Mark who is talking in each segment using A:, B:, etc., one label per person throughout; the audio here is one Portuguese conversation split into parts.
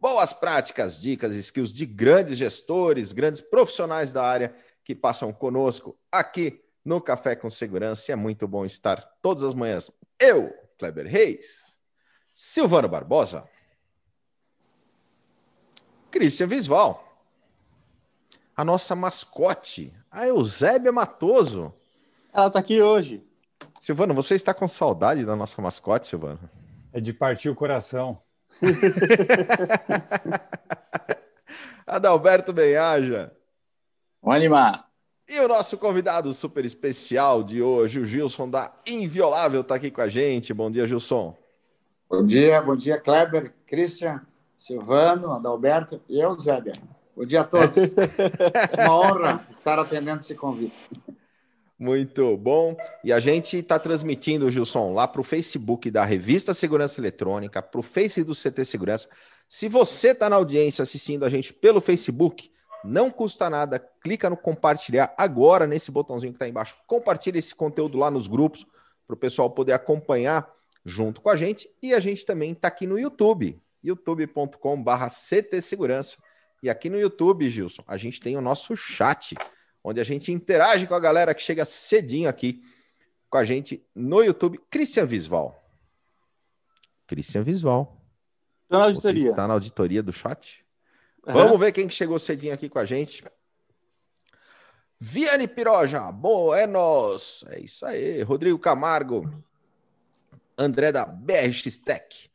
A: boas práticas, dicas, skills de grandes gestores, grandes profissionais da área que passam conosco aqui no Café com Segurança. E é muito bom estar todas as manhãs. Eu, Kleber Reis, Silvano Barbosa, Cristian Visval, a nossa mascote, a Eusébia Matoso.
B: Ela está aqui hoje.
A: Silvano, você está com saudade da nossa mascote, Silvano?
C: É de partir o coração.
A: Adalberto Benhaja.
D: Vamos animar.
A: E o nosso convidado super especial de hoje, o Gilson da Inviolável, está aqui com a gente. Bom dia, Gilson.
E: Bom dia, bom dia, Kleber, Christian, Silvano, Adalberto e eu, Zébia. Bom dia a todos. Uma honra estar atendendo esse convite.
A: Muito bom. E a gente está transmitindo, Gilson, lá para o Facebook da Revista Segurança Eletrônica, para o Face do CT Segurança. Se você está na audiência assistindo a gente pelo Facebook, não custa nada, clica no compartilhar agora nesse botãozinho que está embaixo. Compartilha esse conteúdo lá nos grupos para o pessoal poder acompanhar junto com a gente. E a gente também está aqui no YouTube, youtube.com/ct segurança. E aqui no YouTube, Gilson, a gente tem o nosso chat onde a gente interage com a galera que chega cedinho aqui com a gente no YouTube. Christian Visval. Christian Visval.
B: Está na auditoria.
A: está na auditoria do chat? Uhum. Vamos ver quem que chegou cedinho aqui com a gente. Viane Piroja, Buenos. É isso aí. Rodrigo Camargo. André da BRX Tech.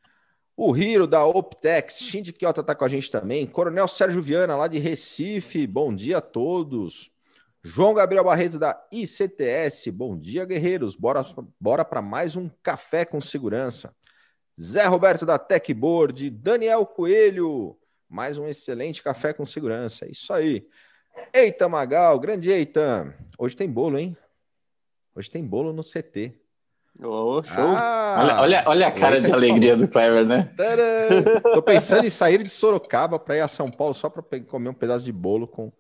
A: O Hiro da Optex. Shinji Kiota está com a gente também. Coronel Sérgio Viana, lá de Recife. Bom dia a todos. João Gabriel Barreto da ICTS, bom dia, guerreiros. Bora, bora para mais um café com segurança. Zé Roberto da Techboard, Daniel Coelho, mais um excelente café com segurança. Isso aí. Eita Magal, grande Eita. Hoje tem bolo, hein? Hoje tem bolo no CT.
B: Oh, show.
D: Ah, olha, olha, olha, a cara de alegria do Clever, né?
A: Tcharam! Tô pensando em sair de Sorocaba para ir a São Paulo só para comer um pedaço de bolo com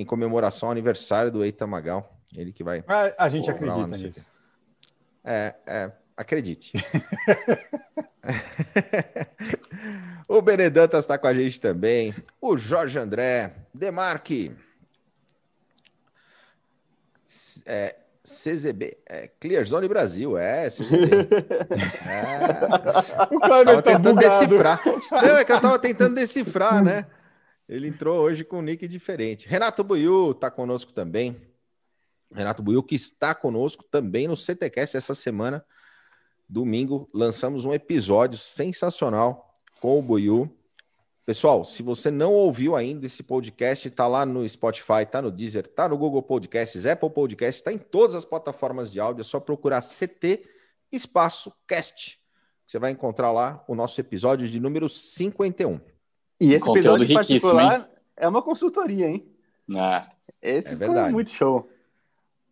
A: em comemoração ao aniversário do Eita Magal. Ele que vai.
C: A, a gente acredita nisso.
A: É, é, acredite. o Benedantas está com a gente também. O Jorge André, Demarque. É, CZB, é, Clear Zone Brasil, é, CZB. É.
C: O Kleber tá
A: tentando
C: bugado.
A: decifrar. Não, é que eu tava tentando decifrar, né? Ele entrou hoje com um nick diferente. Renato Buiu está conosco também. Renato Buiu, que está conosco também no CTCast essa semana. Domingo, lançamos um episódio sensacional com o Buiu. Pessoal, se você não ouviu ainda esse podcast, está lá no Spotify, está no Deezer, está no Google Podcasts, Apple Podcasts, está em todas as plataformas de áudio. É só procurar CT Espaço Cast. Você vai encontrar lá o nosso episódio de número 51.
B: E esse
D: Conteúdo
B: episódio
D: riquíssimo,
B: particular é uma consultoria, hein?
D: Ah,
B: Esse
A: É verdade.
B: muito show.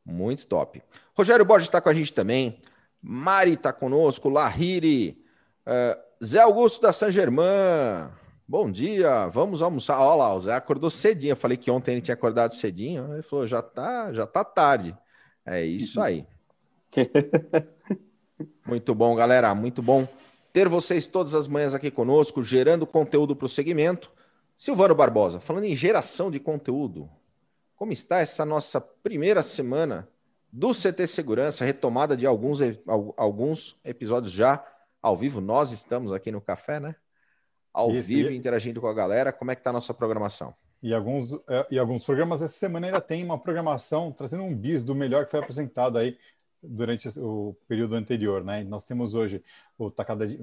A: Muito top. Rogério Borges está com a gente também. Mari está conosco. Lahiri. eh, Zé Augusto da San Germain. Bom dia. Vamos almoçar. Olha lá, o Zé acordou cedinho. Eu falei que ontem ele tinha acordado cedinho. Ele falou: já tá, já tá tarde. É isso aí. Muito bom, galera. Muito bom ter vocês todas as manhãs aqui conosco, gerando conteúdo para o segmento. Silvano Barbosa, falando em geração de conteúdo, como está essa nossa primeira semana do CT Segurança, retomada de alguns, al- alguns episódios já ao vivo? Nós estamos aqui no café, né? Ao
C: Isso,
A: vivo,
C: e-
A: interagindo com a galera. Como é que está a nossa programação?
C: E alguns, é, e alguns programas essa semana ainda tem uma programação trazendo um bis do melhor que foi apresentado aí durante o período anterior, né? Nós temos hoje o tacada de,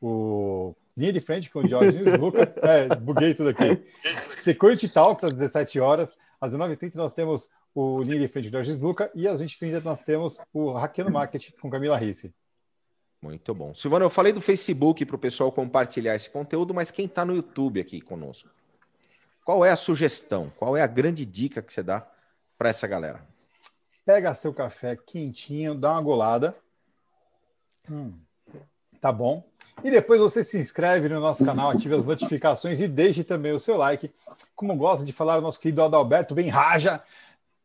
C: o linha de frente com o Diógenes Luca, é, buguei tudo aqui. Security Talks às 17 horas, às 19h30 nós temos o linha de frente com o Diógenes Luca e às 20h30 nós temos o Hackeando Marketing com Camila Risse.
A: Muito bom. Silvano, eu falei do Facebook para o pessoal compartilhar esse conteúdo, mas quem está no YouTube aqui conosco? qual é a sugestão? Qual é a grande dica que você dá para essa galera?
C: Pega seu café quentinho, dá uma golada. Hum, tá bom. E depois você se inscreve no nosso canal, ative as notificações e deixe também o seu like. Como gosta de falar o nosso querido Adalberto, bem raja,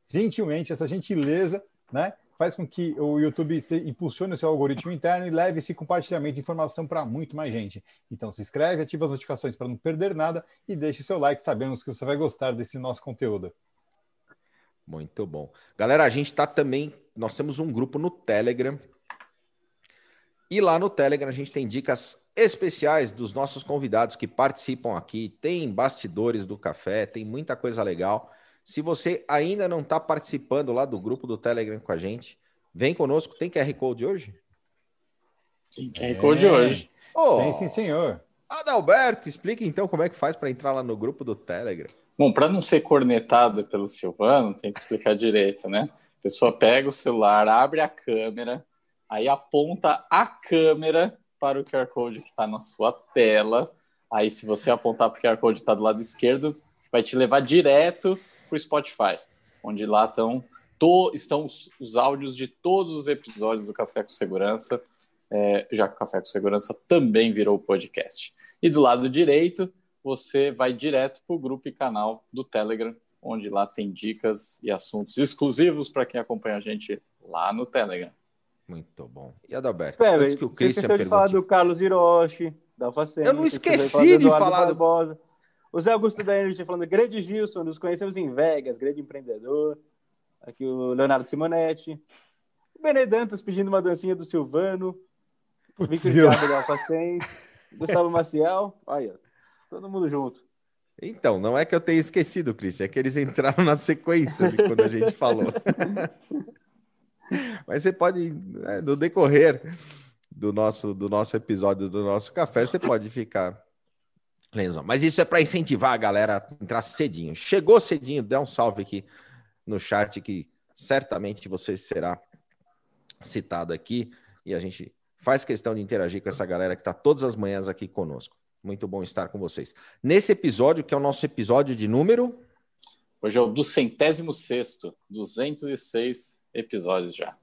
C: gentilmente, essa gentileza, né? Faz com que o YouTube impulsione o seu algoritmo interno e leve esse compartilhamento de informação para muito mais gente. Então se inscreve, ativa as notificações para não perder nada e deixe seu like, sabemos que você vai gostar desse nosso conteúdo.
A: Muito bom. Galera, a gente está também. Nós temos um grupo no Telegram. E lá no Telegram a gente tem dicas especiais dos nossos convidados que participam aqui. Tem bastidores do café, tem muita coisa legal. Se você ainda não está participando lá do grupo do Telegram com a gente, vem conosco. Tem QR Code hoje?
D: Tem QR Code é. hoje.
C: Oh, tem sim, senhor.
A: Adalberto, explique então como é que faz para entrar lá no grupo do Telegram.
D: Bom, para não ser cornetada pelo Silvano, tem que explicar direito, né? A pessoa pega o celular, abre a câmera, aí aponta a câmera para o QR Code que está na sua tela. Aí, se você apontar para o QR Code que está do lado esquerdo, vai te levar direto para o Spotify, onde lá estão, to, estão os, os, áudios de todos os episódios do Café com Segurança, é, já que o Café com Segurança também virou podcast. E do lado direito você vai direto para o grupo e canal do Telegram, onde lá tem dicas e assuntos exclusivos para quem acompanha a gente lá no Telegram.
A: Muito bom. E Adalberto?
B: É, antes que o Christian pergunte... de falar do Carlos Hiroshi, da Alfacena.
A: Eu não esqueci de falar. Do... Barbosa.
B: O Zé Augusto da Energy falando, grande Gilson, nos conhecemos em Vegas, grande empreendedor. Aqui o Leonardo Simonetti. O Benedantas pedindo uma dancinha do Silvano. Victor Thiago da. Gustavo Maciel. Olha, Todo mundo junto.
A: Então, não é que eu tenha esquecido, Cris, é que eles entraram na sequência de quando a gente falou. Mas você pode, né, no decorrer do nosso, do nosso episódio do nosso café, você pode ficar. Mas isso é para incentivar a galera a entrar cedinho. Chegou cedinho, dê um salve aqui no chat que certamente você será citado aqui e a gente faz questão de interagir com essa galera que está todas as manhãs aqui conosco. Muito bom estar com vocês. Nesse episódio, que é o nosso episódio de número.
D: Hoje é o do centésimo sexto, 206 episódios já.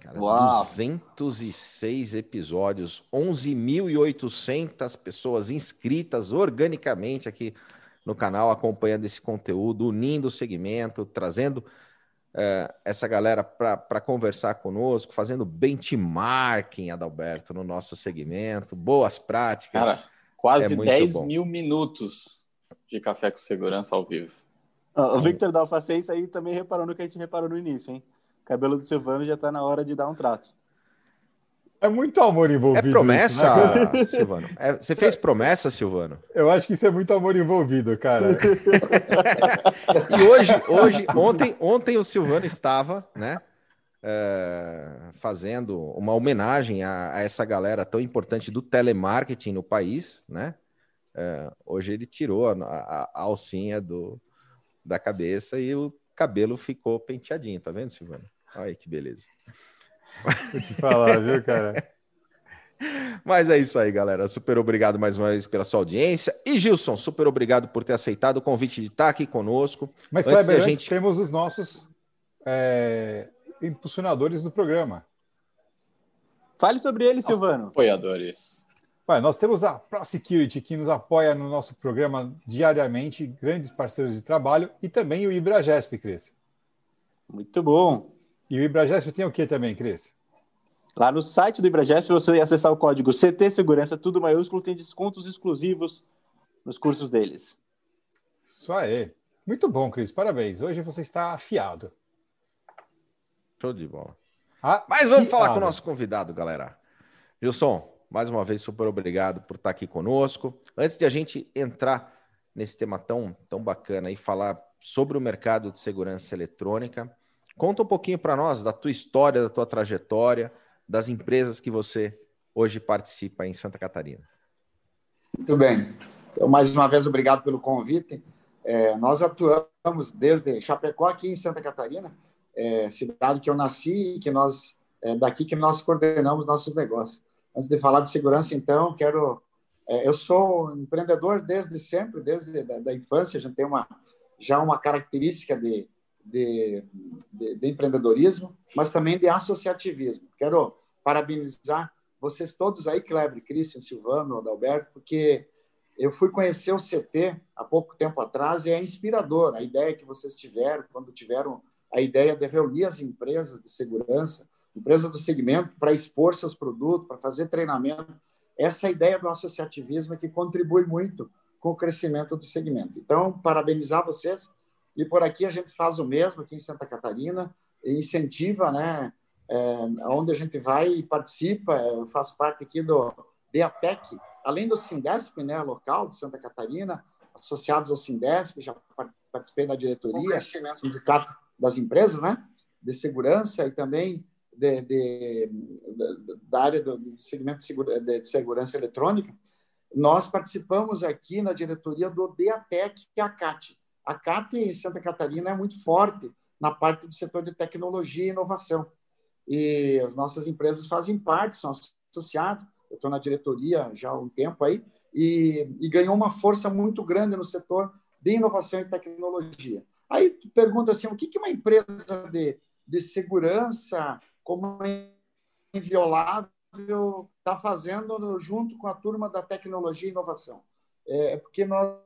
A: Cara, Uau. 206 episódios, 11.800 pessoas inscritas organicamente aqui no canal, acompanhando esse conteúdo, unindo o segmento, trazendo é, essa galera para conversar conosco, fazendo benchmarking, Adalberto, no nosso segmento, boas práticas. Cara,
D: quase é 10 bom. mil minutos de café com segurança ao vivo.
B: o Victor da Alfacense aí também reparou no que a gente reparou no início, hein? O cabelo do Silvano já está na hora de dar um trato.
C: É muito amor envolvido.
A: É promessa, isso, né, Silvano? É, você fez promessa, Silvano?
C: Eu acho que isso é muito amor envolvido, cara.
A: e hoje, hoje, ontem, ontem o Silvano estava, né? É, fazendo uma homenagem a, a, essa galera tão importante do telemarketing no país, né? É, hoje ele tirou a, a, a, alcinha do, da cabeça e o cabelo ficou penteadinho, tá vendo, Silvano? Olha aí que beleza.
C: Vou te falar, viu, cara?
A: Mas é isso aí, galera. Super obrigado mais uma vez pela sua audiência. E Gilson, super obrigado por ter aceitado o convite de estar aqui conosco.
C: Mas, antes Kleber, gente... temos os nossos é, impulsionadores do programa.
B: Fale sobre ele, Silvano.
D: Apoiadores.
C: Ué, nós temos a ProSecurity, que nos apoia no nosso programa diariamente, grandes parceiros de trabalho, e também o IbraGesp, Cris.
B: Muito bom.
C: E o IbraGesp tem o que também, Cris?
B: Lá no site do IbraGesp, você acessar o código CT Segurança, tudo maiúsculo, tem descontos exclusivos nos cursos deles.
C: Isso aí. Muito bom, Cris. Parabéns. Hoje você está afiado.
A: Show de bola. Ah, Mas vamos falar com o nosso convidado, galera. Wilson, mais uma vez, super obrigado por estar aqui conosco. Antes de a gente entrar nesse tema tão, tão bacana e falar sobre o mercado de segurança eletrônica, Conta um pouquinho para nós da tua história, da tua trajetória, das empresas que você hoje participa em Santa Catarina.
E: Muito bem. Então, mais uma vez, obrigado pelo convite. É, nós atuamos desde Chapecó, aqui em Santa Catarina, é, cidade que eu nasci e que nós, é daqui que nós coordenamos nossos negócios. Antes de falar de segurança, então, quero É, eu sou empreendedor desde sempre, desde da, infância. A gente tem uma, já uma característica de, de, de, de empreendedorismo, mas também de associativismo. Quero parabenizar vocês todos aí, Kleber, Christian, Silvano, Adalberto, porque eu fui conhecer o CT há pouco tempo atrás e é inspirador a ideia que vocês tiveram, quando tiveram a ideia de reunir as empresas de segurança, empresas do segmento, para expor seus produtos, para fazer treinamento. Essa ideia do associativismo é que contribui muito com o crescimento do segmento. Então, parabenizar vocês. E por aqui a gente faz o mesmo, aqui em Santa Catarina, incentiva, né? É, onde a gente vai e participa, eu faço parte aqui do DEATEC, além do Sindesp, né, local de Santa Catarina, associados ao Sindesp, já participei da diretoria, sindicato das empresas, né, de segurança e também de, de, de, da área do segmento de, segura, de segurança eletrônica, nós participamos aqui na diretoria do DEATEC, que é a CAT. A CAT em Santa Catarina é muito forte na parte do setor de tecnologia e inovação. E as nossas empresas fazem parte, são associadas. Eu estou na diretoria já há um tempo aí, e, e, ganhou uma força muito grande no setor de inovação e tecnologia. Aí tu pergunta assim, o que, que uma empresa de, de segurança como inviolável está fazendo junto com a turma da tecnologia e inovação? É, é porque nós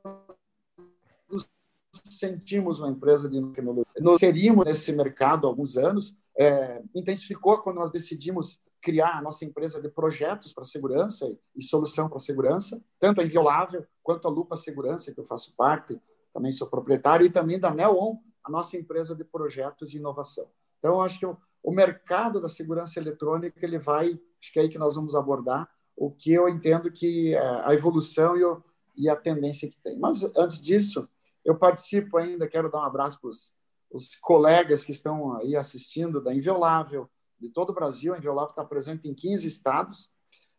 E: sentimos uma empresa de tecnologia. Nós seríamos nesse mercado há alguns anos, é, intensificou quando nós decidimos criar a nossa empresa de projetos para segurança e solução para segurança, tanto a Inviolável quanto a Lupa Segurança, que eu faço parte, também sou proprietário, e também da Neon, a nossa empresa de projetos e inovação. Então, acho que o, o mercado da segurança eletrônica ele vai, acho que é aí que nós vamos abordar o que eu entendo que é a evolução e, o, e a tendência que tem. Mas antes disso, eu participo ainda, quero dar um abraço para os colegas que estão aí assistindo da Inviolável, de todo o Brasil. A Inviolável está presente em 15 estados.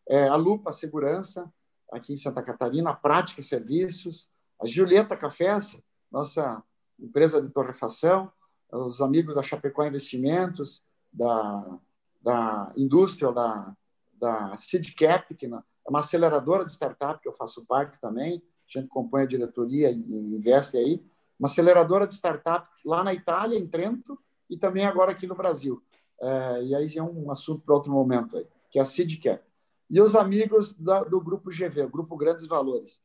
E: É, a Lupa Segurança, aqui em Santa Catarina, a Prática e Serviços, a Julieta Cafés, nossa empresa de torrefação, os amigos da Chapecó Investimentos, da, da indústria, da, da SeedCap, que é uma aceleradora de startup que eu faço parte também, a gente compõe a diretoria e investe aí, uma aceleradora de startup lá na Itália, em Trento, e também agora aqui no Brasil. É, e aí é um assunto para outro momento, aí, que é a Seedcap. E os amigos da, do Grupo GV, Grupo Grandes Valores.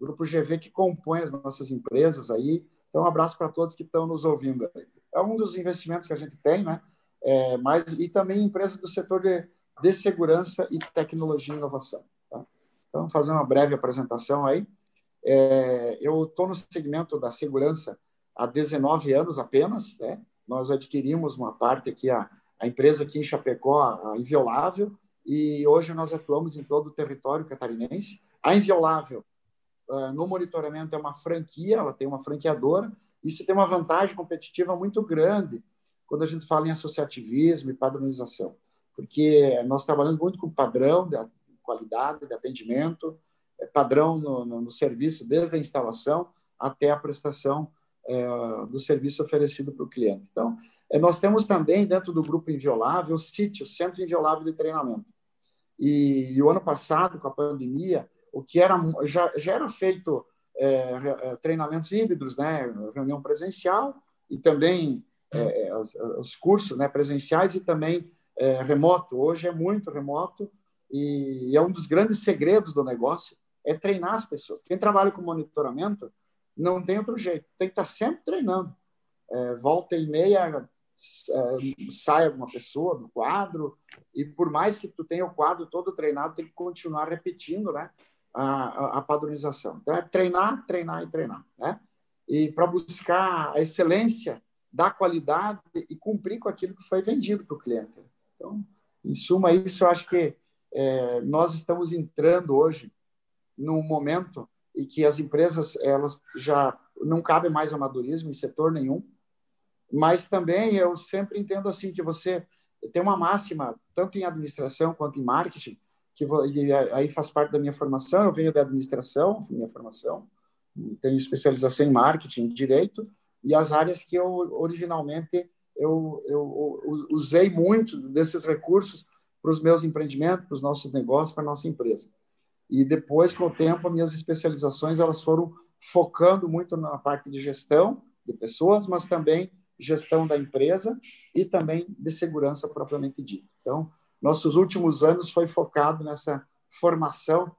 E: Grupo GV que compõe as nossas empresas aí. Então, um abraço para todos que estão nos ouvindo. Aí. É um dos investimentos que a gente tem, né? É, mas, e também empresas do setor de, de segurança e tecnologia e inovação. Tá? Então, fazer uma breve apresentação aí. É, eu estou no segmento da segurança há 19 anos apenas. Né? Nós adquirimos uma parte aqui, a, a empresa aqui em Chapecó, a Inviolável, e hoje nós atuamos em todo o território catarinense. A Inviolável, uh, no monitoramento, é uma franquia, ela tem uma franqueadora. Isso tem uma vantagem competitiva muito grande quando a gente fala em associativismo e padronização, porque nós trabalhamos muito com padrão de qualidade, de atendimento, padrão no, no, no, serviço, desde a instalação até a prestação é, do serviço oferecido para o cliente. Então, é, nós temos também, dentro do Grupo Inviolável, o CIT, o Centro Inviolável de Treinamento. E, e, o ano passado, com a pandemia, o que era já, já era feito é, é treinamentos híbridos, né? reunião presencial e também é, os, os, cursos né, presenciais e também remoto. Hoje é muito remoto e é um dos grandes segredos do negócio é treinar as pessoas. Quem trabalha com monitoramento não tem outro jeito, tem que estar sempre treinando. É, volta e meia é, sai alguma pessoa do quadro e por mais que tu tenha o quadro todo treinado, tem que continuar repetindo, né, a, a, a padronização. Então é treinar, treinar e treinar, né? E para buscar a excelência da qualidade e cumprir com aquilo que foi vendido para o cliente. Então, em suma, isso eu acho que é, nós estamos entrando hoje num momento em que as empresas elas já não cabe mais amadorismo em setor nenhum, mas também eu sempre entendo assim que você tem uma máxima tanto em administração quanto em marketing que aí faz parte da minha formação. Eu venho da administração, minha formação, tenho especialização em marketing, direito e as áreas que eu originalmente eu, eu, eu usei muito desses recursos para os meus empreendimentos, para os nossos negócios, para a nossa empresa. E depois, com o tempo, as minhas especializações elas foram focando muito na parte de gestão de pessoas, mas também gestão da empresa e também de segurança propriamente dita. Então, nossos últimos anos foi focado nessa formação,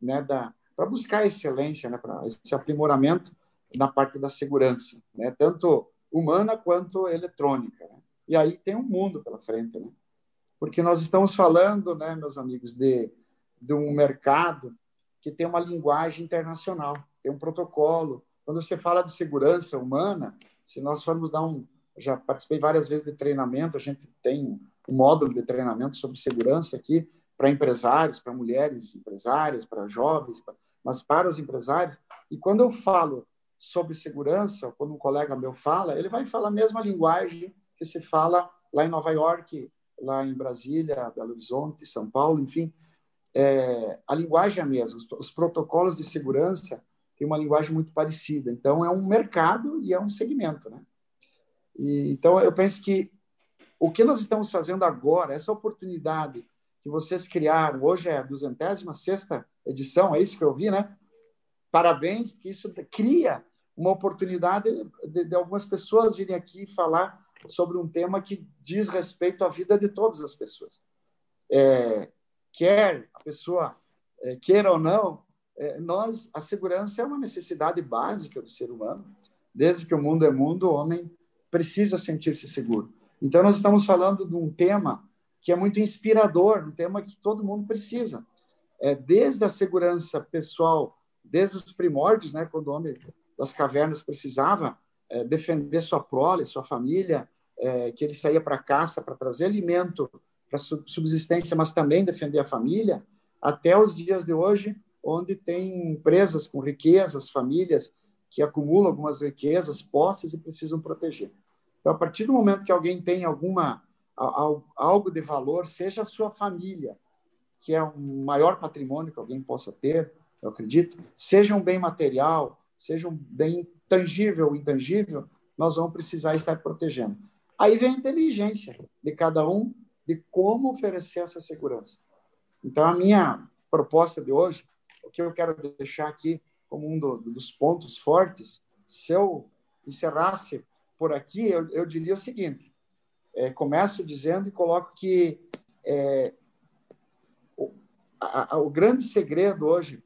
E: né, da para buscar excelência, né, para esse aprimoramento na parte da segurança, né, tanto humana quanto eletrônica. Né? E aí tem um mundo pela frente, né? Porque nós estamos falando, né, meus amigos, de, de um mercado que tem uma linguagem internacional, tem um protocolo. Quando você fala de segurança humana, se nós formos dar um. Já participei várias vezes de treinamento, a gente tem um módulo de treinamento sobre segurança aqui para empresários, para mulheres empresárias, para jovens, mas para os empresários. E quando eu falo sobre segurança, quando um colega meu fala, ele vai falar a mesma linguagem que se fala lá em Nova York, lá em Brasília, Belo Horizonte, São Paulo, enfim. É, a linguagem é a mesma, os, os protocolos de segurança têm uma linguagem muito parecida. Então, é um mercado e é um segmento. Né? E, então, eu penso que o que nós estamos fazendo agora, essa oportunidade que vocês criaram, hoje é a 206 edição, é isso que eu vi, né? Parabéns, porque isso cria uma oportunidade de, de algumas pessoas virem aqui falar sobre um tema que diz respeito à vida de todas as pessoas. É, quer a pessoa é, queira ou não, é, nós a segurança é uma necessidade básica do ser humano. Desde que o mundo é mundo, o homem precisa sentir-se seguro. Então nós estamos falando de um tema que é muito inspirador, um tema que todo mundo precisa. É, desde a segurança pessoal, desde os primórdios, né, quando o homem das cavernas precisava é, defender sua prole, sua família, é, que ele saía para caça para trazer alimento para subsistência, mas também defender a família, até os dias de hoje, onde tem empresas com riquezas, famílias que acumulam algumas riquezas, posses e precisam proteger. Então, a partir do momento que alguém tem alguma algo de valor, seja a sua família, que é o maior patrimônio que alguém possa ter, eu acredito, seja um bem material, seja um bem tangível ou intangível, nós vamos precisar estar protegendo. Aí vem a inteligência de cada um de como oferecer essa segurança. Então, a minha proposta de hoje, o que eu quero deixar aqui como um do, dos pontos fortes, se eu encerrasse por aqui, eu, eu diria o seguinte: é, começo dizendo e coloco que é, o, a, o grande segredo hoje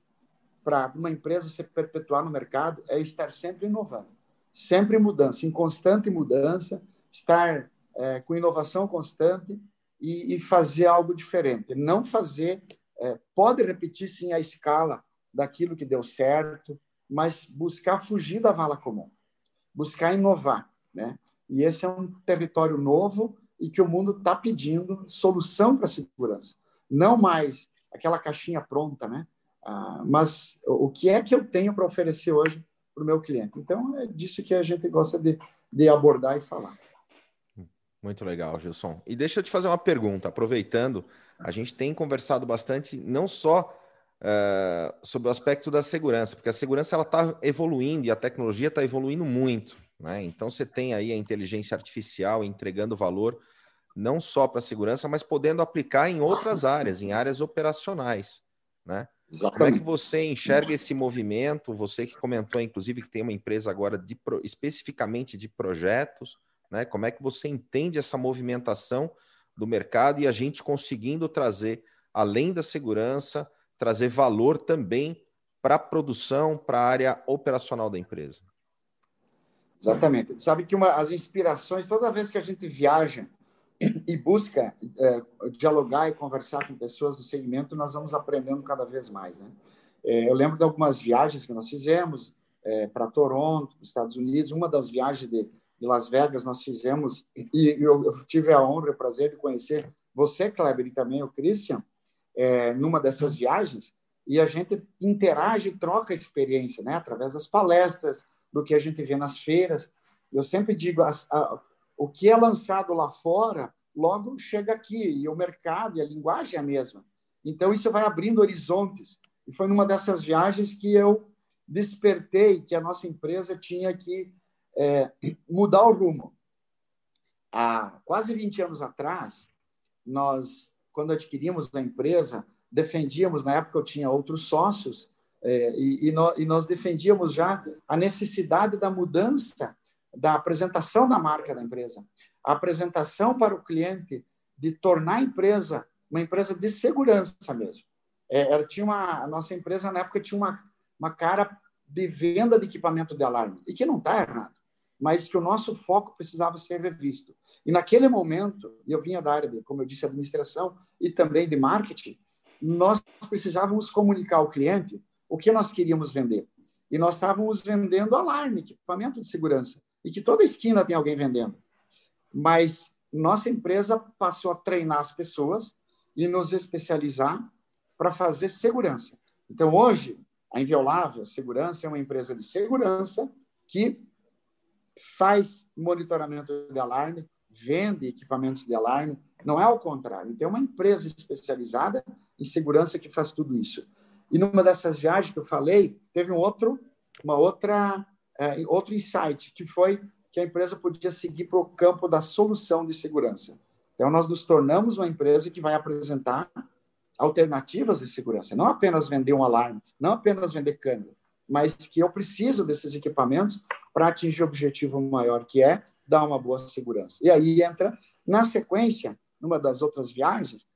E: para uma empresa se perpetuar no mercado é estar sempre inovando, sempre em mudança, em constante mudança, estar é, com inovação constante e, e, fazer algo diferente. Não fazer, é, pode repetir sim a escala daquilo que deu certo, mas buscar fugir da vala comum, buscar inovar, né? E esse é um território novo e que o mundo está pedindo solução para a segurança, não mais aquela caixinha pronta, né? Ah, mas o que é que eu tenho para oferecer hoje para o meu cliente? Então, é disso que a gente gosta de, de abordar e falar.
A: Muito legal, Gilson. E deixa eu te fazer uma pergunta, aproveitando, a gente tem conversado bastante, não só uh, sobre o aspecto da segurança, porque a segurança ela está evoluindo e a tecnologia está evoluindo muito. Né? Então você tem aí a inteligência artificial entregando valor não só para a segurança, mas podendo aplicar em outras áreas, em áreas operacionais. Né? Exatamente. Como é que você enxerga esse movimento? Você que comentou, inclusive, que tem uma empresa agora de, especificamente de projetos, né? Como é que você entende essa movimentação do mercado e a gente conseguindo trazer, além da segurança, trazer valor também para a produção, para a área operacional da empresa?
E: Exatamente. Sabe que uma, as inspirações, toda vez que a gente viaja e busca é, dialogar e conversar com pessoas do segmento, nós vamos aprendendo cada vez mais. Né? É, eu lembro de algumas viagens que nós fizemos é, para Toronto, Estados Unidos. Uma das viagens de, de Las Vegas nós fizemos e eu, eu, tive a honra e o prazer de conhecer você, Kleber, e também o Christian, é, numa dessas viagens. E a gente interage troca experiência, né? Através das palestras, do que a gente vê nas feiras. Eu sempre digo, a, o que é lançado lá fora, logo chega aqui, e o mercado e a linguagem é a mesma. Então, isso vai abrindo horizontes. E foi numa dessas viagens que eu despertei que a nossa empresa tinha que é, mudar o rumo. Há quase 20 anos atrás, nós, quando adquirimos a empresa, defendíamos, na época eu tinha outros sócios, é, e, e, nós, e nós defendíamos já a necessidade da mudança da apresentação da marca da empresa, a apresentação para o cliente de tornar a empresa uma empresa de segurança mesmo. É, tinha uma, a nossa empresa na época tinha uma, uma cara de venda de equipamento de alarme, e que não está errado, mas que o nosso foco precisava ser revisto. E naquele momento, eu vinha da área de, como eu disse, administração e também de marketing, nós precisávamos comunicar ao cliente o que nós queríamos vender. E nós estávamos vendendo alarme, equipamento de segurança, e que toda esquina tem alguém vendendo. Mas nossa empresa passou a treinar as pessoas e nos especializar para fazer segurança. Então, hoje, a Inviolável Segurança é uma empresa de segurança que faz monitoramento de alarme, vende equipamentos de alarme, não é ao contrário. Tem uma empresa especializada em segurança que faz tudo isso. E numa dessas viagens que eu falei, teve um outro, uma outra, é, outro insight, que foi que a empresa podia seguir para o campo da solução de segurança. Então, nós nos tornamos uma empresa que vai apresentar alternativas de segurança, não apenas vender um alarme, não apenas vender câmera, mas que eu preciso desses equipamentos para atingir o objetivo maior, que é dar uma boa segurança. E aí entra, na sequência, numa das outras viagens,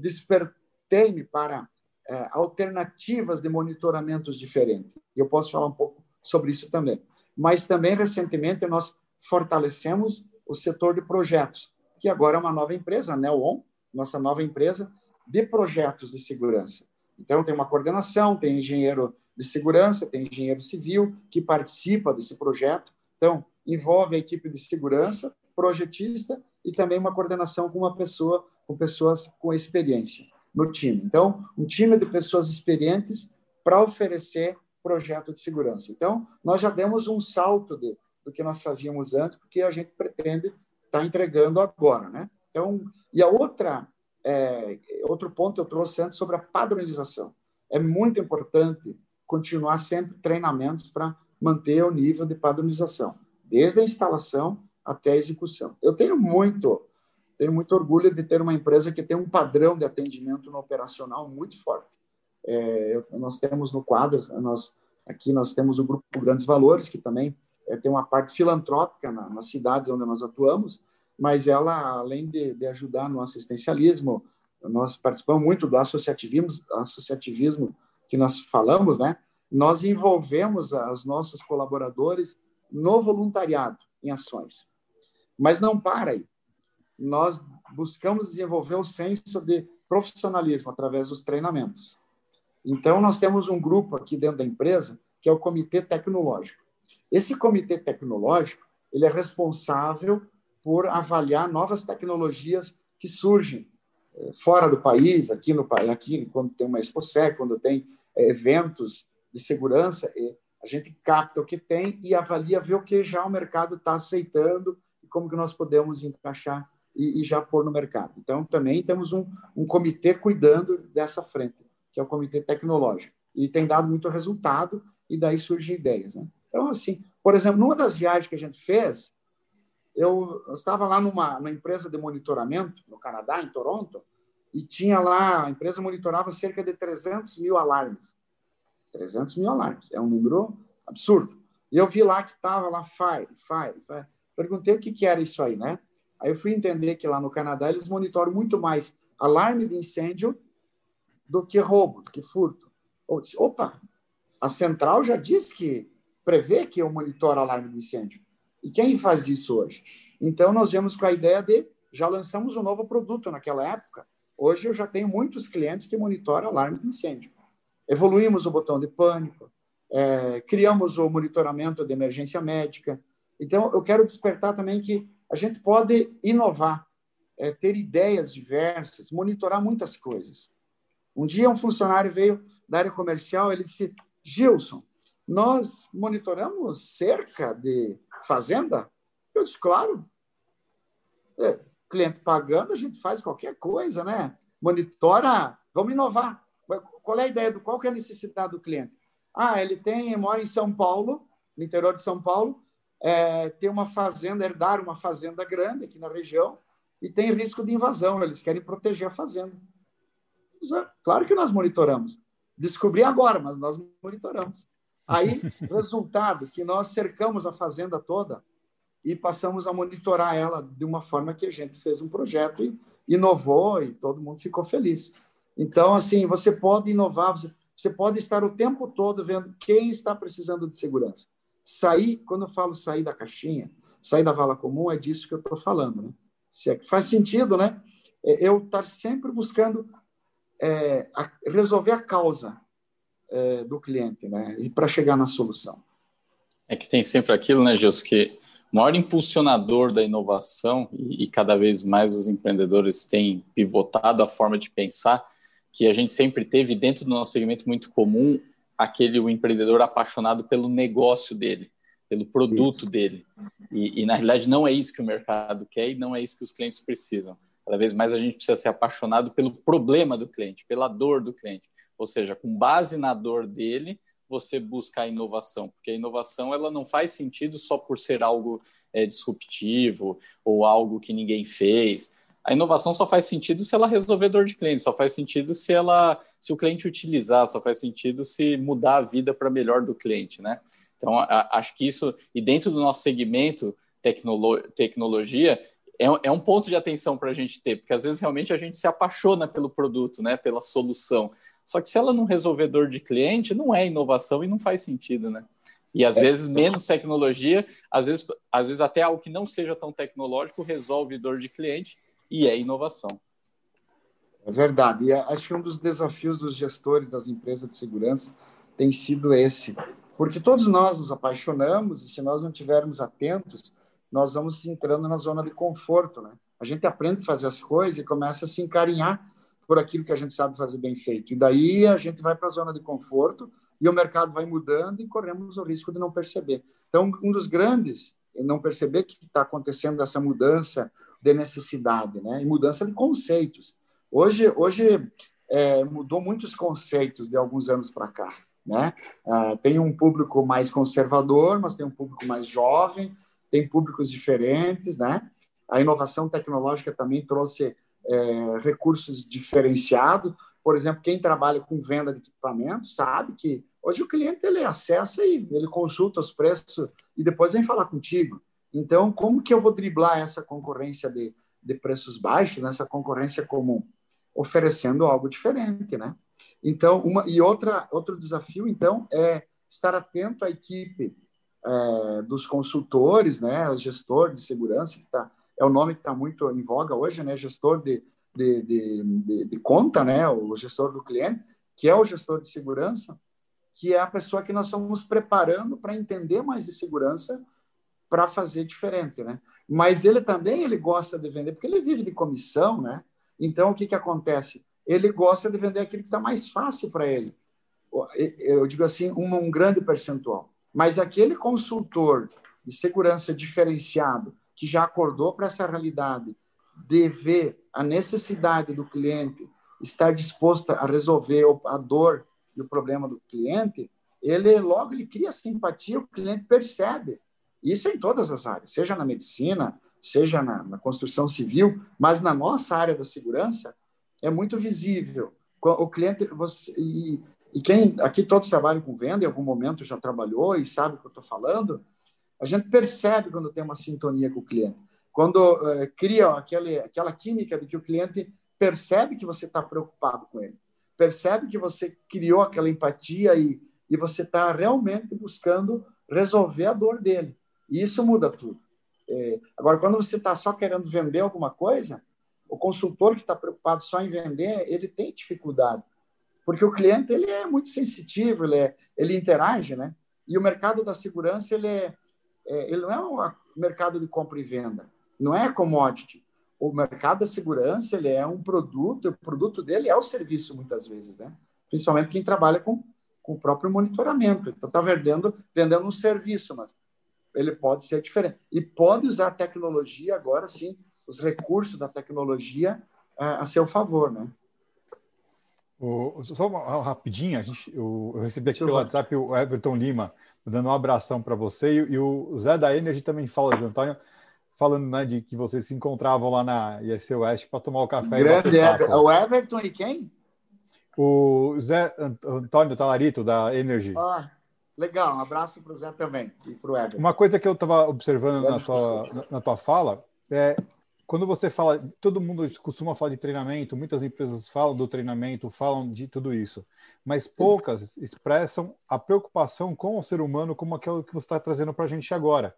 E: despertei-me para é, alternativas de monitoramentos diferentes. E eu posso falar um pouco sobre isso também. Mas também, recentemente, nós fortalecemos o setor de projetos, que agora é uma nova empresa, a Neon, nossa nova empresa de projetos de segurança. Então, tem uma coordenação, tem engenheiro de segurança, tem engenheiro civil que participa desse projeto. Então, envolve a equipe de segurança, projetista e também uma coordenação com uma pessoa, com pessoas com experiência no time. Então, um time de pessoas experientes para oferecer projeto de segurança. Então, nós já demos um salto de, do que nós fazíamos antes, porque a gente pretende estar tá entregando agora, né? Então, e a outra é, outro ponto eu trouxe antes sobre a padronização. É muito importante continuar sempre treinamentos para manter o nível de padronização, desde a instalação até a execução. Eu tenho muito, tenho muito orgulho de ter uma empresa que tem um padrão de atendimento no operacional muito forte. É, nós temos no quadro, nós aqui nós temos o grupo Grandes Valores que também é, tem uma parte filantrópica na, nas cidades onde nós atuamos, mas ela além de, de ajudar no assistencialismo, nós participamos muito do associativismo, associativismo que nós falamos, né? Nós envolvemos os nossos colaboradores no voluntariado, em ações. Mas não para aí. Nós buscamos desenvolver o senso de profissionalismo através dos treinamentos. Então, nós temos um grupo aqui dentro da empresa, que é o Comitê Tecnológico. Esse Comitê Tecnológico, ele é responsável por avaliar novas tecnologias que surgem fora do país, aqui no aqui quando tem uma exposé, quando tem é, eventos de segurança, a gente capta o que tem e avalia, ver o que já o mercado está aceitando e como que nós podemos encaixar e, e, já pôr no mercado. Então, também temos um, um comitê cuidando dessa frente, que é o comitê tecnológico. E tem dado muito resultado e daí surgem ideias. Né? Então, assim, por exemplo, numa das viagens que a gente fez, eu, estava lá numa, numa empresa de monitoramento no Canadá, em Toronto, e tinha lá, a empresa monitorava cerca de 300 mil alarmes. 300 mil alarmes, é um número absurdo. E eu vi lá que estava lá Fire, Fire, Fire. Perguntei o que, que era isso aí, né? Aí eu fui entender que lá no Canadá eles monitoram muito mais alarme de incêndio do que roubo, do que furto. Eu disse, opa, a central já disse que prevê que eu monitoro alarme de incêndio. E quem faz isso hoje? Então, nós viemos com a ideia de já lançamos um novo produto naquela época. Hoje eu já tenho muitos clientes que monitoram alarme de incêndio. Evoluímos o botão de pânico, é, criamos o monitoramento de emergência médica. Então, eu quero despertar também que a gente pode inovar, é, ter ideias diversas, monitorar muitas coisas. Um dia, um funcionário veio da área comercial, ele disse: Gilson, nós monitoramos cerca de fazenda? Eu disse, claro. É, cliente pagando, a gente faz qualquer coisa, né? Monitora, vamos inovar. Qual é a ideia do qual é a necessidade do cliente? Ah, ele tem, mora em São Paulo, no interior de São Paulo, é, tem uma fazenda, herdar uma fazenda grande aqui na região e tem risco de invasão. Eles querem proteger a fazenda. Claro que nós monitoramos. Descobri agora, mas nós monitoramos. Aí, resultado que nós cercamos a fazenda toda e passamos a monitorar ela de uma forma que a gente fez um projeto e inovou e todo mundo ficou feliz. Então, assim, você pode inovar, você, pode estar o tempo todo vendo quem está precisando de segurança. Sair, quando eu falo sair da caixinha, sair da vala comum, é disso que eu estou falando, né? Se é que faz sentido, né? É eu estar sempre buscando é, resolver a causa é, do cliente, né? E para chegar na solução.
D: É que tem sempre aquilo, né, Gilson, que o maior impulsionador da inovação, e, e, cada vez mais os empreendedores têm pivotado a forma de pensar, que a gente sempre teve dentro do nosso segmento muito comum, aquele o empreendedor apaixonado pelo negócio dele, pelo produto isso. dele. E, e, na realidade não é isso que o mercado quer e não é isso que os clientes precisam. Cada vez mais a gente precisa ser apaixonado pelo problema do cliente, pela dor do cliente. Ou seja, com base na dor dele, você busca a inovação, porque a inovação ela não faz sentido só por ser algo é, disruptivo ou algo que ninguém fez. A inovação só faz sentido se ela resolver dor de cliente, só faz sentido se ela, se o cliente utilizar, só faz sentido se mudar a vida para melhor do cliente, né? Então a, acho que isso e dentro do nosso segmento tecnolo, tecnologia é, é um ponto de atenção para a gente ter, porque às vezes realmente a gente se apaixona pelo produto, né? Pela solução só que se ela não resolver dor de cliente, não é inovação e não faz sentido, né? E às é. vezes menos tecnologia, às vezes, às vezes até algo que não seja tão tecnológico resolve dor de cliente e é inovação.
E: É verdade. E acho que um dos desafios dos gestores das empresas de segurança tem sido esse. Porque todos nós nos apaixonamos e se nós não estivermos atentos, nós vamos entrando na zona de conforto, né? A gente aprende a fazer as coisas e começa a se encarinhar por aquilo que a gente sabe fazer bem feito. E daí a gente vai para a zona de conforto e o mercado vai mudando e corremos o risco de não perceber. Então, um dos grandes é não perceber que está acontecendo essa mudança de necessidade, né? E mudança de conceitos. Hoje, hoje é, mudou muitos conceitos de alguns anos para cá, né? Ah, tem um público mais conservador, mas tem um público mais jovem, tem públicos diferentes, né? A inovação tecnológica também trouxe é, recursos diferenciados. Por exemplo, quem trabalha com venda de equipamentos sabe que hoje o cliente ele acessa e ele consulta os preços e depois vem falar contigo. Então, como que eu vou driblar essa concorrência de, de preços baixos, nessa concorrência comum? Oferecendo algo diferente, né? Então, uma e outra outro desafio, então, é estar atento à equipe é, dos consultores, né, o gestor de segurança que está é o nome que está muito em voga hoje, né? Gestor de, de, de, de, conta, né? O gestor do cliente, que é o gestor de segurança, que é a pessoa que nós estamos preparando para entender mais de segurança para fazer diferente, né? Mas ele também ele gosta de vender porque ele vive de comissão, né? Então o que que acontece? Ele gosta de vender aquilo que está mais fácil para ele. Eu digo assim, um, um grande percentual. Mas aquele consultor de segurança diferenciado que já acordou para essa realidade de ver a necessidade do cliente, estar disposta a resolver a dor e o problema do cliente, ele logo ele cria simpatia, o cliente percebe. Isso em todas as áreas, seja na medicina, seja na, na construção civil, mas na nossa área da segurança é muito visível. O cliente, você, e, e quem aqui todos trabalham com venda, em algum momento já trabalhou e sabe o que eu estou falando, a gente percebe quando tem uma sintonia com o cliente. Quando uh, cria aquele, aquela química de que o cliente percebe que você está preocupado com ele, percebe que você criou aquela empatia e, e você está realmente buscando resolver a dor dele. E isso muda tudo. É, agora, quando você está só querendo vender alguma coisa, o consultor que está preocupado só em vender, ele tem dificuldade, porque o cliente ele é muito sensitivo, ele, é, ele interage, né? E o mercado da segurança ele é, é, ele não é um mercado de compra e venda, não é commodity. O mercado da segurança ele é um produto, o produto dele é o serviço muitas vezes, né? Principalmente quem trabalha com, com o próprio monitoramento. Então está vendendo vendendo um serviço, mas ele pode ser diferente e pode usar a tecnologia agora sim, os recursos da tecnologia a, a seu favor, né?
C: O, só uma, rapidinho, a gente, eu, eu recebi aqui pelo WhatsApp o Everton Lima dando um abração para você. E, e, o Zé da Energy também fala, Zé Antônio, falando né, de que vocês se encontravam lá na IEC Oeste para tomar o café.
E: Grande Ever, o Everton e quem?
C: O Zé Antônio Talarito, da Energy.
E: Ah, legal, um abraço para o Zé também e para o Eber.
C: Uma coisa que eu estava observando na tua, na, na tua fala é quando você fala, todo mundo costuma falar de treinamento, muitas empresas falam do treinamento, falam de tudo isso, mas poucas expressam a preocupação com o ser humano como aquilo que você está trazendo para a gente agora,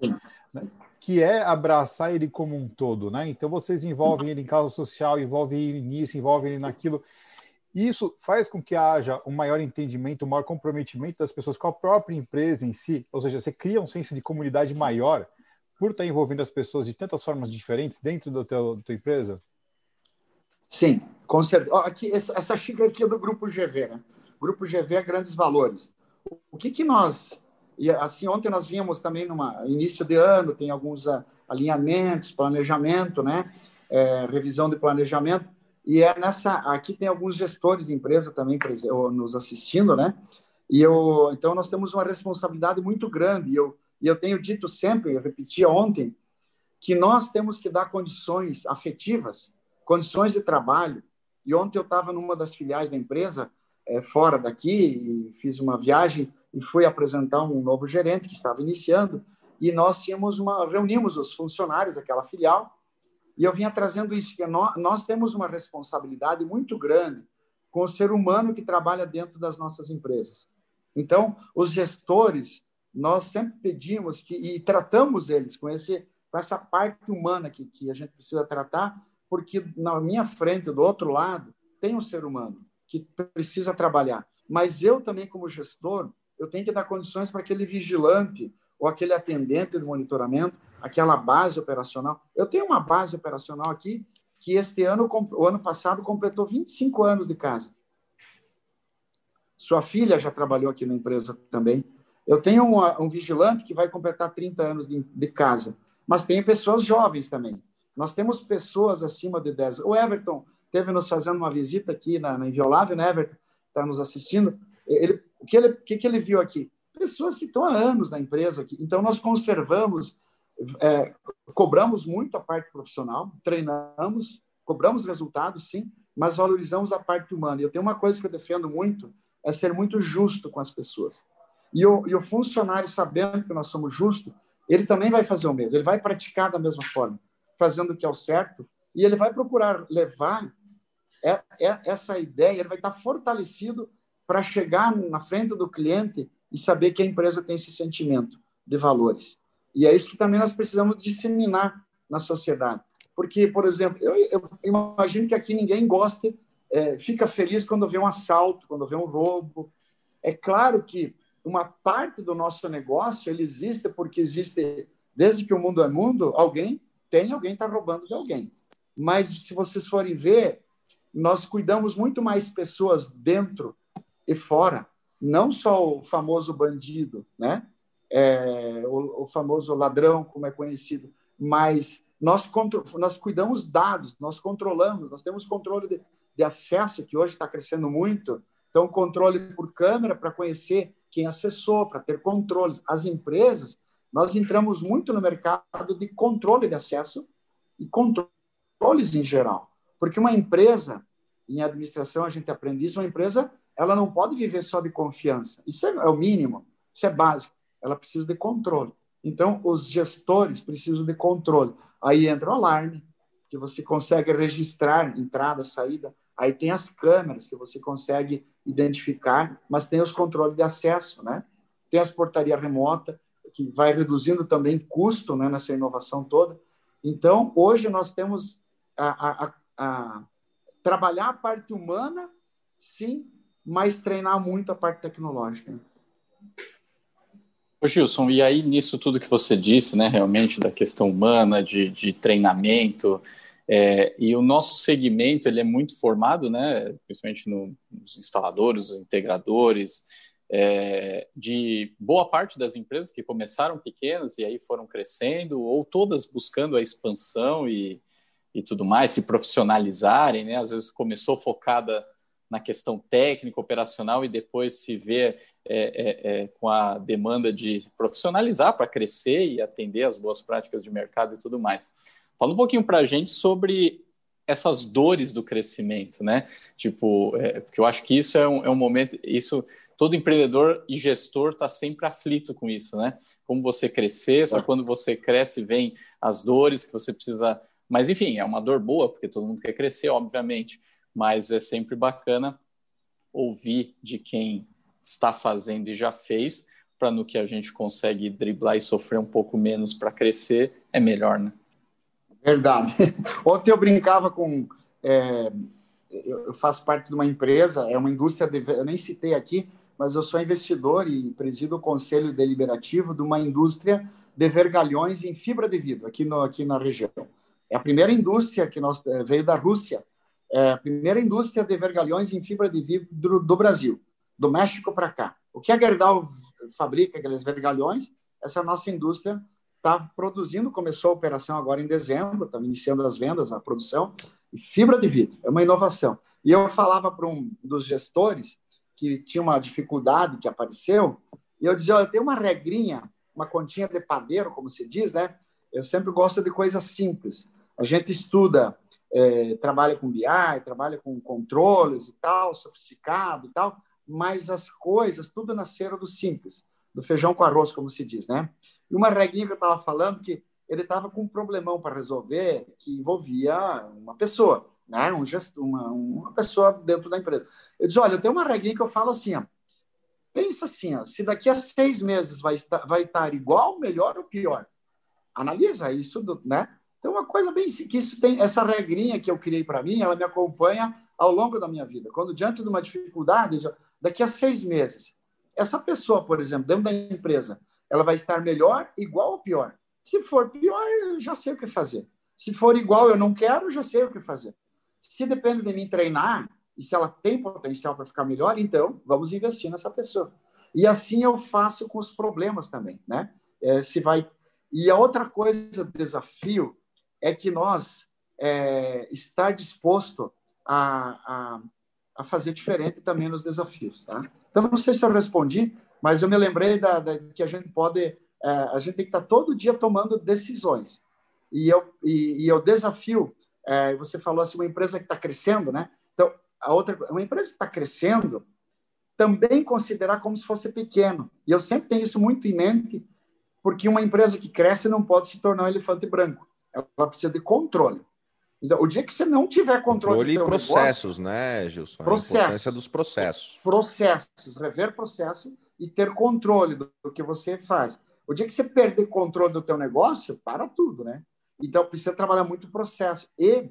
C: né? que é abraçar ele como um todo, né? Então vocês envolvem ele em causa social, envolvem ele nisso, envolvem ele naquilo. Isso faz com que haja um maior entendimento, um maior comprometimento das pessoas com a própria empresa em si, ou seja, você cria um senso de comunidade maior por estar envolvendo as pessoas de tantas formas diferentes dentro do teu, da tua empresa?
E: Sim, com certeza. aqui, essa xícara aqui é do Grupo GV, né? Grupo GV é Grandes Valores. O que que nós... E assim, ontem nós vimos também no início de ano, tem alguns alinhamentos, planejamento, né? É, revisão de planejamento. E é nessa... Aqui tem alguns gestores de empresa também nos assistindo, né? E eu, então, nós temos uma responsabilidade muito grande. E eu e eu tenho dito sempre, eu repeti ontem, que nós temos que dar condições afetivas, condições de trabalho. E ontem eu estava numa das filiais da empresa, é, fora daqui, e fiz uma viagem e fui apresentar um novo gerente que estava iniciando. E nós tínhamos uma, reunimos os funcionários daquela filial e eu vinha trazendo isso, que nós, nós temos uma responsabilidade muito grande com o ser humano que trabalha dentro das nossas empresas. Então, os gestores nós sempre pedimos que, e tratamos eles com, esse, com essa parte humana que, que a gente precisa tratar, porque na minha frente, do outro lado, tem um ser humano que precisa trabalhar. Mas eu também, como gestor, eu tenho que dar condições para aquele vigilante ou aquele atendente de monitoramento, aquela base operacional. Eu tenho uma base operacional aqui que este ano, o ano passado, completou 25 anos de casa. Sua filha já trabalhou aqui na empresa também. Eu tenho um vigilante que vai completar 30 anos de, de, casa, mas tem pessoas jovens também. Nós temos pessoas acima de 10. O Everton teve nos fazendo uma visita aqui na, na Inviolável, né, Everton? Está nos assistindo. Ele, o que ele, que, que ele viu aqui? Pessoas que estão há anos na empresa aqui. Então, nós conservamos, é, cobramos muito a parte profissional, treinamos, cobramos resultados, sim, mas valorizamos a parte humana. E eu tenho uma coisa que eu defendo muito, é ser muito justo com as pessoas. E o, e o funcionário, sabendo que nós somos justos, ele também vai fazer o mesmo, ele vai praticar da mesma forma, fazendo o que é o certo, e ele vai procurar levar é, é, essa ideia, ele vai estar fortalecido para chegar na frente do cliente e saber que a empresa tem esse sentimento de valores. E é isso que também nós precisamos disseminar na sociedade. Porque, por exemplo, eu, eu imagino que aqui ninguém gosta, é, fica feliz quando vê um assalto, quando vê um roubo. É claro que uma parte do nosso negócio ele existe porque existe desde que o mundo é mundo alguém tem alguém está roubando de alguém. Mas se vocês forem ver nós cuidamos muito mais pessoas dentro e fora. Não só o famoso bandido né? É, o, o, famoso ladrão como é conhecido. Mas nós nós cuidamos dados nós controlamos nós temos controle de, de acesso que hoje está crescendo muito. Então controle por câmera para conhecer quem acessou, para ter controles. As empresas, nós entramos muito no mercado de controle de acesso e controles em geral. Porque uma empresa, em administração a gente aprende isso, uma empresa ela não pode viver só de confiança. Isso é, é o mínimo, isso é básico. Ela precisa de controle. Então, os gestores precisam de controle. Aí entra o alarme, que você consegue registrar entrada, saída. Aí tem as câmeras que você consegue identificar, mas tem os controles de acesso, né? Tem as portaria remota, que vai reduzindo também custo né, nessa inovação toda. Então, hoje nós temos a, a, a trabalhar a parte humana, sim, mas treinar muito a parte tecnológica.
D: Ô Gilson, e aí nisso tudo que você disse, né, realmente da questão humana, de, de treinamento, é, e o nosso segmento ele é muito formado, né, principalmente no, nos instaladores, os integradores, é, de boa parte das empresas que começaram pequenas e aí foram crescendo, ou todas buscando a expansão e, e tudo mais, se profissionalizarem, né? Às vezes começou focada na questão técnica, operacional e depois se vê é, é, é com a demanda de profissionalizar para crescer e atender as boas práticas de mercado e tudo mais. Fala um pouquinho para a gente sobre essas dores do crescimento, né? Tipo, é, porque eu acho que isso é um, é um momento, isso todo empreendedor e gestor está sempre aflito com isso, né? Como você crescer, só quando você cresce vem as dores que você precisa. Mas enfim, é uma dor boa, porque todo mundo quer crescer, obviamente. Mas é sempre bacana ouvir de quem está fazendo e já fez, para no que a gente consegue driblar e sofrer um pouco menos para crescer, é melhor, né?
E: Verdade. Ontem eu brincava com. É, eu faço parte de uma empresa, é uma indústria, de, eu nem citei aqui, mas eu sou investidor e presido o conselho deliberativo de uma indústria de vergalhões em fibra de vidro aqui, no, aqui na região. É a primeira indústria que nós, é, veio da Rússia, é a primeira indústria de vergalhões em fibra de vidro do Brasil, do México para cá. O que a Gerdau fabrica, aqueles vergalhões, essa é a nossa indústria está produzindo, começou a operação agora em dezembro, está iniciando as vendas, a produção, e fibra de vidro, é uma inovação. E eu falava para um dos gestores que tinha uma dificuldade que apareceu, e eu dizia, olha, tem uma regrinha, uma continha de padeiro, como se diz, né? Eu sempre gosto de coisas simples. A gente estuda, é, trabalha com BI, trabalha com controles e tal, sofisticado e tal, mas as coisas, tudo nasceram do simples, do feijão com arroz, como se diz, né? E uma regrinha que eu estava falando que ele estava com um problemão para resolver que envolvia uma pessoa né? um gesto, uma, uma pessoa dentro da empresa. Eu disse, olha, eu tenho uma regrinha que eu falo assim, ó, pensa assim, ó, se daqui a seis meses vai estar, vai estar igual, melhor ou pior, analisa isso, né? Então, uma coisa bem que isso tem essa regrinha que eu criei para mim, ela me acompanha ao longo da minha vida. Quando diante de uma dificuldade, daqui a seis meses, essa pessoa, por exemplo, dentro da empresa, ela vai estar melhor, igual ou pior? Se for pior, eu já sei o que fazer. Se for igual, eu não quero, eu já sei o que fazer. Se depende de mim treinar, e se ela tem potencial para ficar melhor, então vamos investir nessa pessoa. E assim eu faço com os problemas também, né? É, se vai. E a outra coisa, desafio, é que nós é, estar disposto a, a, a, fazer diferente também nos desafios, tá? Então não sei se eu respondi, mas eu me lembrei da, da que a gente pode, é, a gente tem que estar todo dia tomando decisões. E eu e, e eu desafio é, você falou assim, uma empresa que está crescendo, né? Então, a outra, uma empresa que está crescendo, também considerar como se fosse pequeno. E eu sempre tenho isso muito em mente, porque uma empresa que cresce não pode se tornar um elefante branco. Ela precisa de controle. Então, o dia que você não tiver controle...
A: Controle e processos, negócio, né, Gilson?
E: Processos.
A: A importância dos processos.
E: Processos. Rever processo e ter controle do, que você faz. O dia que você perder controle do teu negócio, para tudo, né? Então, precisa trabalhar muito o processo. E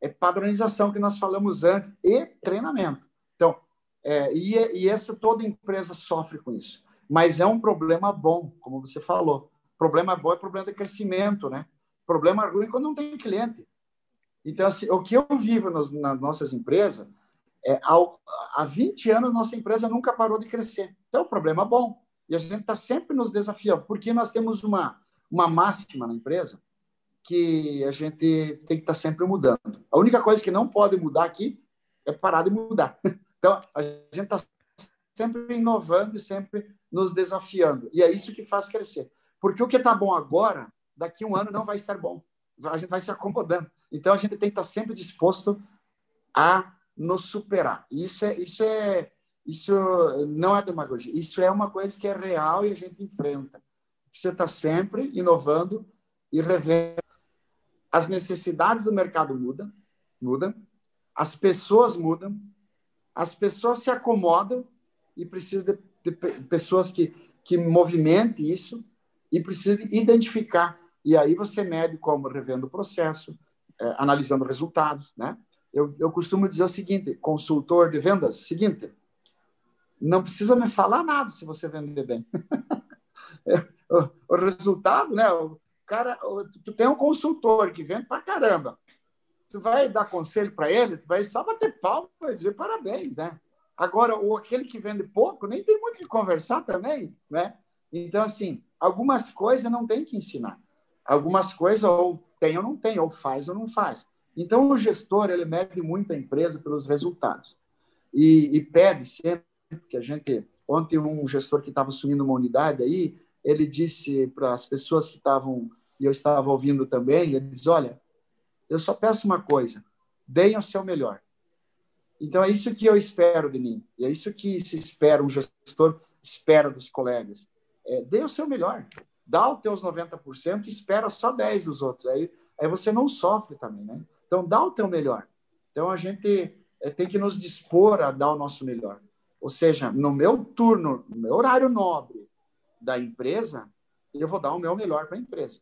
E: é padronização que nós falamos antes, e treinamento. Então, é, e, e essa toda empresa sofre com isso. Mas é um problema bom, como você falou. Problema bom é problema de crescimento, né? Problema ruim é quando não tem cliente. Então, assim, o que eu vivo nas nossas empresas, é, ao, há 20 anos, nossa empresa nunca parou de crescer. Então, problema bom. E a gente está sempre nos desafiando, porque nós temos uma, uma máxima na empresa, que a gente tem que estar tá sempre mudando. A única coisa que não pode mudar aqui é parar de mudar. Então, a gente está sempre inovando e sempre nos desafiando. E é isso que faz crescer. Porque o que está bom agora, daqui um ano não vai estar bom. A gente vai se acomodando. Então, a gente tem que estar tá sempre disposto a nos superar. Isso é, isso é, isso não é demagogia. Isso é uma coisa que é real e a gente enfrenta. Você está sempre inovando e revendo as necessidades do mercado mudam, mudam, as pessoas mudam, as pessoas se acomodam e precisa de, de pessoas que, que movimentem isso e precisa identificar. E aí você mede como revendo o processo, é, analisando resultados, né? Eu, eu costumo dizer o seguinte, consultor de vendas, seguinte, não precisa me falar nada se você vender bem. o, o, resultado, né? cara, tu tem um consultor que vende pra caramba. Tu vai dar conselho para ele, tu vai só bater palma e dizer parabéns, né? Agora, o aquele que vende pouco nem tem muito que conversar também, né? Então, assim, algumas coisas não tem que ensinar. Algumas coisas ou tem ou não tem, ou faz ou não faz. Então, o gestor, ele mede muito a empresa pelos resultados. E, e pede sempre que a gente... Ontem, um gestor que estava assumindo uma unidade aí, ele disse para as pessoas que estavam, e eu estava ouvindo também, ele diz, olha, eu só peço uma coisa, deem o seu melhor. Então, é isso que eu espero de mim. E é isso que se espera, um gestor espera dos colegas. É, dê o seu melhor. Dá os teus 90% e espera só 10% dos outros. Aí, aí você não sofre também, né? Então, dá o teu melhor. Então, a gente é, tem que nos dispor a dar o nosso melhor. Ou seja, no meu turno, no meu horário nobre da empresa, eu vou dar o meu melhor para a empresa.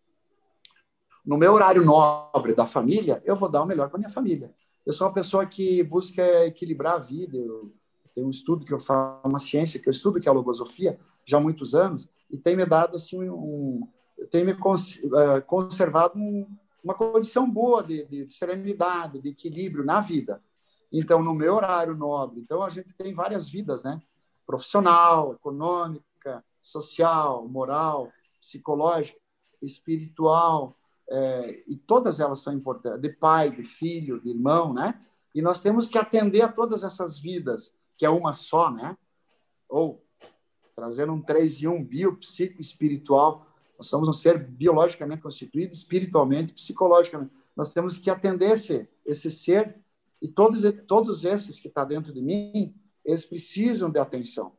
E: No meu horário nobre da família, eu vou dar o melhor para minha família. Eu sou uma pessoa que busca equilibrar a vida. Eu tenho um estudo que eu faço, uma ciência que eu estudo, que é a logosofia, já há muitos anos, e tem me dado assim um, tem me eh, conservado um, uma condição boa de, de, serenidade, de equilíbrio na vida. Então, no meu horário nobre, então a gente tem várias vidas, né? Profissional, econômica, social, moral, psicológica, espiritual, é, e todas elas são importantes, de pai, de filho, de irmão, né? E nós temos que atender a todas essas vidas, que é uma só, né? Ou trazendo um três e um bio, psico, espiritual. Nós somos um ser biologicamente constituído, espiritualmente, psicologicamente. Nós temos que atender esse, esse ser e todos, todos esses que estão tá dentro de mim, eles precisam de atenção.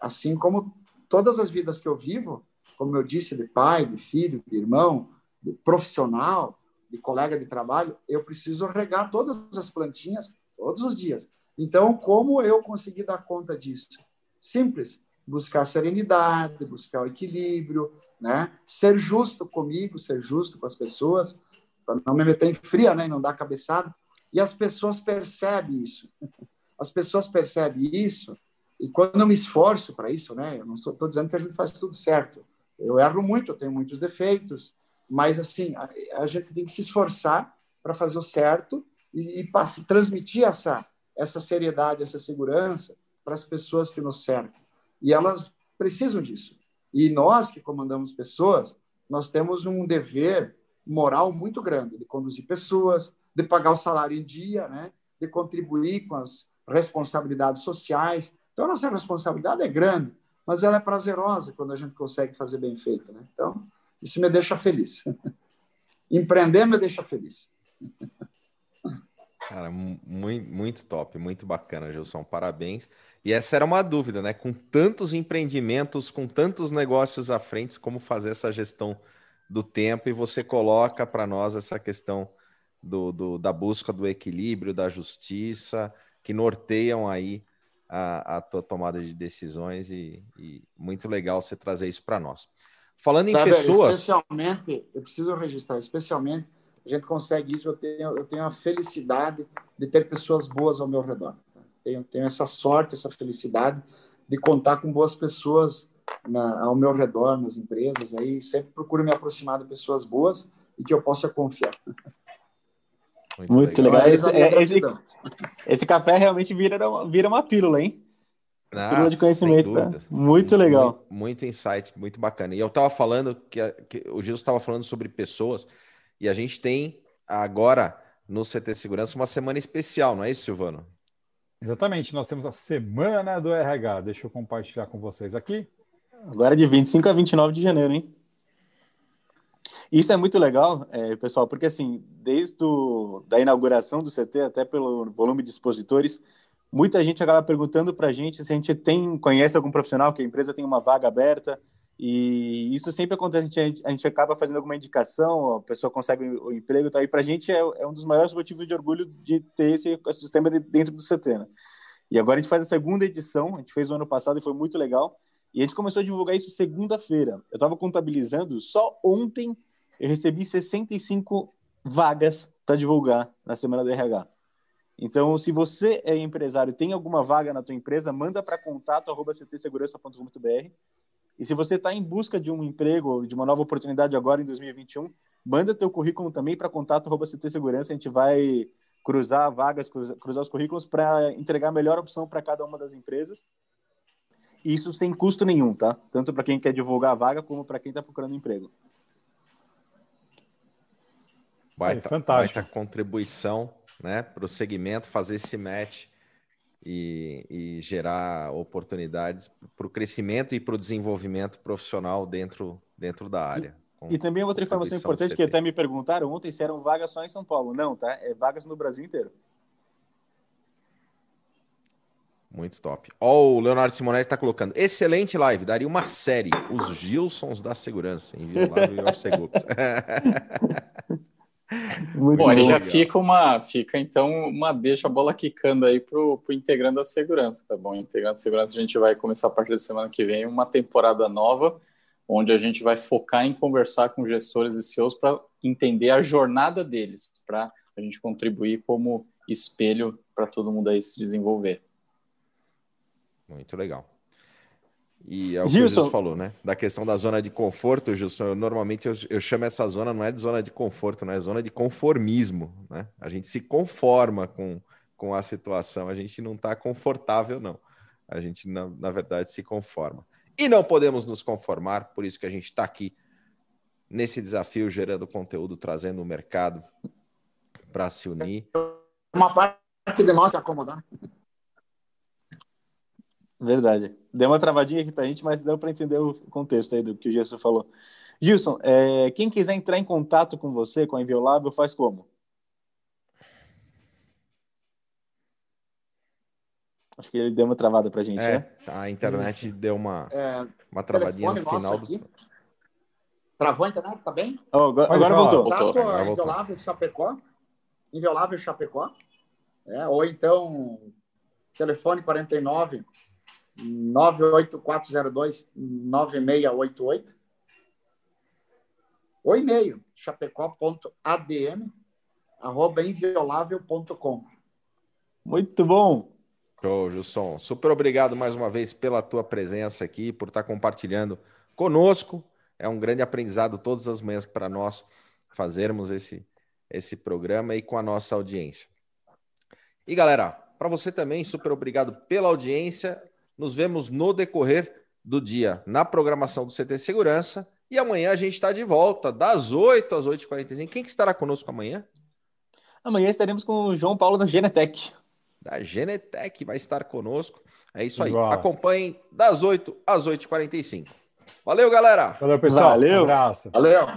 E: Assim como todas as vidas que eu vivo, como eu disse, de pai, de filho, de irmão, de profissional, de colega de trabalho, eu preciso regar todas as plantinhas todos os dias. Então, como eu consegui dar conta disso? Simples, buscar serenidade, buscar o equilíbrio, né? Ser justo comigo, ser justo com as pessoas, para não me meter em fria, né? E não dar cabeçada. E as pessoas percebem isso. As pessoas percebem isso. E quando eu me esforço para isso, né? Eu não estou dizendo que a gente faz tudo certo. Eu erro muito, eu tenho muitos defeitos, mas, assim, a, a gente tem que se esforçar para fazer o certo e, e transmitir essa, essa seriedade, essa segurança para as pessoas que nos cercam. E elas precisam disso. E nós que comandamos pessoas, nós temos um dever moral muito grande de conduzir pessoas, de pagar o salário em dia, né? de contribuir com as responsabilidades sociais. Então, a nossa responsabilidade é grande, mas ela é prazerosa quando a gente consegue fazer bem feito. Né? Então, isso me deixa feliz. Empreender me deixa feliz.
A: Cara, muito, muito top, muito bacana, Gilson. Parabéns. E essa era uma dúvida, né? Com tantos empreendimentos, com tantos negócios à frente, como fazer essa gestão do tempo? E você coloca para nós essa questão do, do, da busca do equilíbrio, da justiça, que norteiam aí a, a tua tomada de decisões. E, e muito legal você trazer isso para nós. Falando em pessoas.
E: Especialmente, eu preciso registrar, especialmente, a gente consegue isso. Eu tenho, eu tenho a felicidade de ter pessoas boas ao meu redor. Tenho, tenho essa sorte, essa felicidade de contar com boas pessoas na, ao meu redor, nas empresas. Aí sempre procuro me aproximar de pessoas boas e que eu possa confiar.
B: Muito, Muito legal. legal. Esse, é, esse, esse, café realmente vira, vira uma pílula, hein?
A: Ah, de conhecimento, tá? Muito,
B: muito legal.
A: Muito, muito, insight, muito bacana. E eu estava falando que, que o Gil estava falando sobre pessoas, e a gente tem agora no CT Segurança uma semana especial, não é isso, Silvano?
C: Exatamente, nós temos a semana do RH. Deixa eu compartilhar com vocês aqui.
B: Agora de 25 a 29 de janeiro, hein? Isso é muito legal, é, pessoal, porque assim, desde o, da inauguração do CT, até pelo volume de expositores, muita gente acaba perguntando para a gente se a gente tem, conhece algum profissional, que a empresa tem uma vaga aberta, e isso sempre acontece, a gente, a gente acaba fazendo alguma indicação, a pessoa consegue o emprego, tá? e para a gente é, é, um dos maiores motivos de orgulho de ter esse ecossistema dentro do CT, né? E agora a gente faz a segunda edição, a gente fez o ano passado e foi muito legal, e a gente começou a divulgar isso segunda-feira. Eu estava contabilizando, só ontem eu recebi 65 vagas para divulgar na semana do RH. Então, se você é empresário, tem alguma vaga na tua empresa, manda para contato@ctsegurança.com.br. E se você está em busca de um emprego, de uma nova oportunidade agora em 2021, manda teu currículo também para contato@ctsegurança. A gente vai cruzar vagas, cruzar os currículos para entregar a melhor opção para cada uma das empresas. Isso sem custo nenhum, tá? Tanto para quem quer divulgar a vaga como para quem está procurando emprego.
A: Baita, é, fantástico. baita contribuição né, para o segmento, fazer esse match e, e gerar oportunidades para o crescimento e para o desenvolvimento profissional dentro, dentro da área.
B: E, e também outra informação importante que até me perguntaram ontem se eram vagas só em São Paulo. Não, tá? É vagas no Brasil inteiro.
A: Muito top. Ó, oh, o Leonardo Simonetti está colocando. Excelente live, daria uma série. Os Gilsons da Segurança, inviolável e
D: Muito bom, aí já fica uma, fica então uma deixa a bola quicando aí pro, pro integrando a segurança, tá bom? Integrando a segurança, a gente vai começar a partir da semana que vem uma temporada nova, onde a gente vai focar em conversar com gestores e CEOs para entender a jornada deles, para a gente contribuir como espelho para todo mundo aí se desenvolver.
A: Muito legal. E é o Gilson. que o Gilson falou, né? Da questão da zona de conforto, Gilson. Eu, normalmente eu, eu, chamo essa zona, não é de zona de conforto, não é zona de conformismo, né? A gente se conforma com, com a situação, a gente não está confortável, não. A gente, na, na verdade, se conforma. E não podemos nos conformar, por isso que a gente está aqui nesse desafio, gerando conteúdo, trazendo o mercado para se unir.
E: Uma parte de nós se acomodar.
B: Verdade. Deu uma travadinha aqui para a gente, mas deu para entender o contexto aí do que o Gilson falou. Gilson, é, quem quiser entrar em contato com você, com a Inviolável, faz como? Acho que ele deu uma travada para a gente,
A: é,
B: né?
A: A internet Isso. deu uma, é, uma travadinha no final. Do...
E: Travou a internet, tá bem?
B: Oh, agora, agora voltou.
E: voltou. Tá agora Inviolável Chapecó. Inviolável Chapecó. É, ou então, telefone 49 98402-9688. O e-mail, chapecó.adm, arroba inviolável.com.
B: Muito bom.
A: Show, Gilson. Super obrigado mais uma vez pela tua presença aqui, por estar compartilhando conosco. É um grande aprendizado todas as manhãs para nós fazermos esse, esse programa e com a nossa audiência. E galera, para você também, super obrigado pela audiência. Nos vemos no decorrer do dia na programação do CT Segurança. E amanhã a gente está de volta, das 8 às 8h45. Quem que estará conosco amanhã?
B: Amanhã estaremos com o João Paulo da Genetec.
A: Da Genetec vai estar conosco. É isso aí. Acompanhem das 8 às 8h45. Valeu, galera.
C: Valeu, pessoal.
B: Valeu.
C: Um abraço.
E: Valeu.